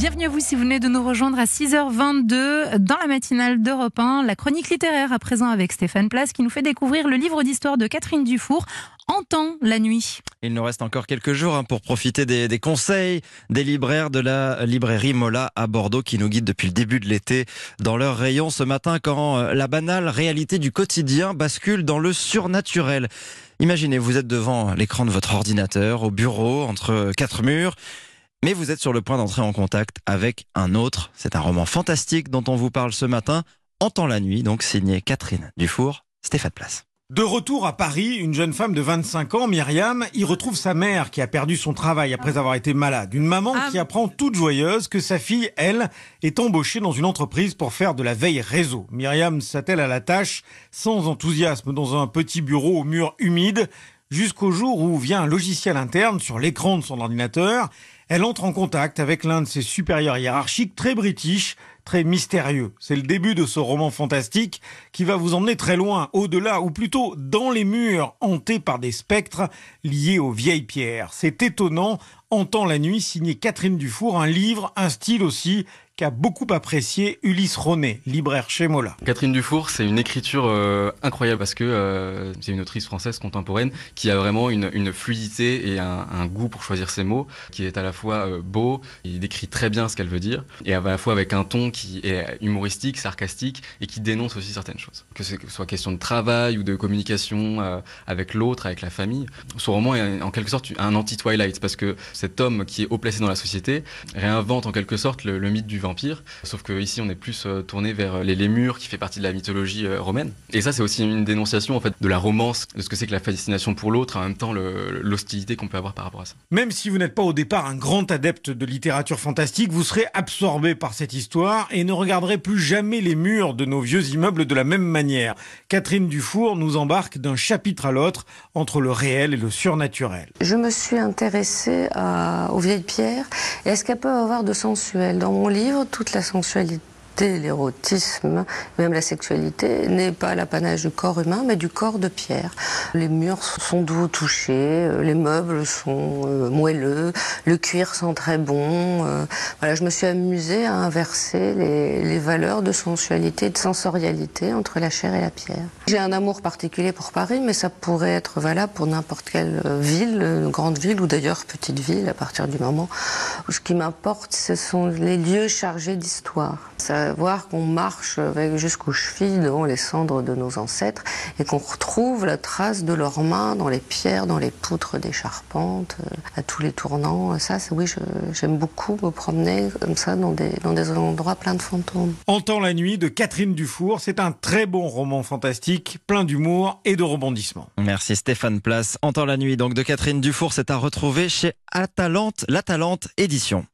Bienvenue à vous si vous venez de nous rejoindre à 6h22 dans la matinale d'Europe 1. La chronique littéraire à présent avec Stéphane Place qui nous fait découvrir le livre d'histoire de Catherine Dufour, Entend la nuit. Il nous reste encore quelques jours hein, pour profiter des, des, conseils des libraires de la librairie Mola à Bordeaux qui nous guident depuis le début de l'été dans leur rayon ce matin quand euh, la banale réalité du quotidien bascule dans le surnaturel. Imaginez, vous êtes devant l'écran de votre ordinateur, au bureau, entre quatre murs. Mais vous êtes sur le point d'entrer en contact avec un autre. C'est un roman fantastique dont on vous parle ce matin, Entend la nuit, donc signé Catherine Dufour, Stéphane Place. De retour à Paris, une jeune femme de 25 ans, Myriam, y retrouve sa mère qui a perdu son travail après avoir été malade. Une maman qui apprend toute joyeuse que sa fille, elle, est embauchée dans une entreprise pour faire de la veille réseau. Myriam s'attelle à la tâche sans enthousiasme dans un petit bureau au mur humide jusqu'au jour où vient un logiciel interne sur l'écran de son ordinateur elle entre en contact avec l'un de ses supérieurs hiérarchiques très british, très mystérieux. C'est le début de ce roman fantastique qui va vous emmener très loin, au-delà, ou plutôt dans les murs hantés par des spectres liés aux vieilles pierres. C'est étonnant, Entend la nuit, signé Catherine Dufour, un livre, un style aussi qu'a beaucoup apprécié Ulysse Ronet, libraire chez Mola. Catherine Dufour, c'est une écriture euh, incroyable parce que euh, c'est une autrice française contemporaine qui a vraiment une, fluidité et un, un, goût pour choisir ses mots, qui est à la fois euh, beau, il décrit très bien ce qu'elle veut dire, et à la fois avec un ton qui est humoristique, sarcastique, et qui dénonce aussi certaines choses. Que ce soit question de travail ou de communication euh, avec l'autre, avec la famille. Ce roman est en quelque sorte un anti-Twilight, parce que cet homme qui est haut placé dans la société réinvente en quelque sorte le, mythe du vampire, sauf que ici on est plus euh, tourné vers les lémures qui fait partie de la mythologie euh, romaine. Et ça c'est aussi une dénonciation en fait de la romance, de ce que c'est que la fascination pour l'autre, en même temps l'hostilité qu'on peut avoir par rapport à ça. Même si vous n'êtes pas au départ un grand adepte de littérature fantastique, vous serez absorbé par cette histoire et ne regarderez plus jamais les murs de nos vieux immeubles de la même manière. Catherine Dufour nous embarque d'un chapitre à l'autre entre le réel et le surnaturel. Je me suis intéressée aux vieilles pierres et à ce qu'elles peuvent avoir de sensuel. Dans mon livre, toute la sensualité l'érotisme, même la sexualité, n'est pas l'apanage du corps humain, mais du corps de pierre. Les murs sont doux au toucher, les meubles sont euh, moelleux, le cuir sent très bon. Euh, voilà, je me suis amusée à inverser les, valeurs de sensualité et de sensorialité entre la chair et la pierre. J'ai un amour particulier pour Paris, mais ça pourrait être valable pour n'importe quelle ville, grande ville ou d'ailleurs petite ville, à partir du moment où ce qui m'importe, ce sont les lieux chargés d'histoire. Savoir qu'on marche jusqu'aux chevilles devant les cendres de nos ancêtres et qu'on retrouve la trace de leurs mains dans les pierres, dans les poutres des charpentes, à tous les tournants. Ça, oui, j'aime beaucoup me promener comme ça dans des, dans des endroits pleins de fantômes. Entend la nuit de Catherine Dufour, c'est un très bon roman fantastique, plein d'humour et de rebondissements. Merci Stéphane Place. Entend la nuit donc de Catherine Dufour, c'est à retrouver chez Atalante, l'Atalante Édition.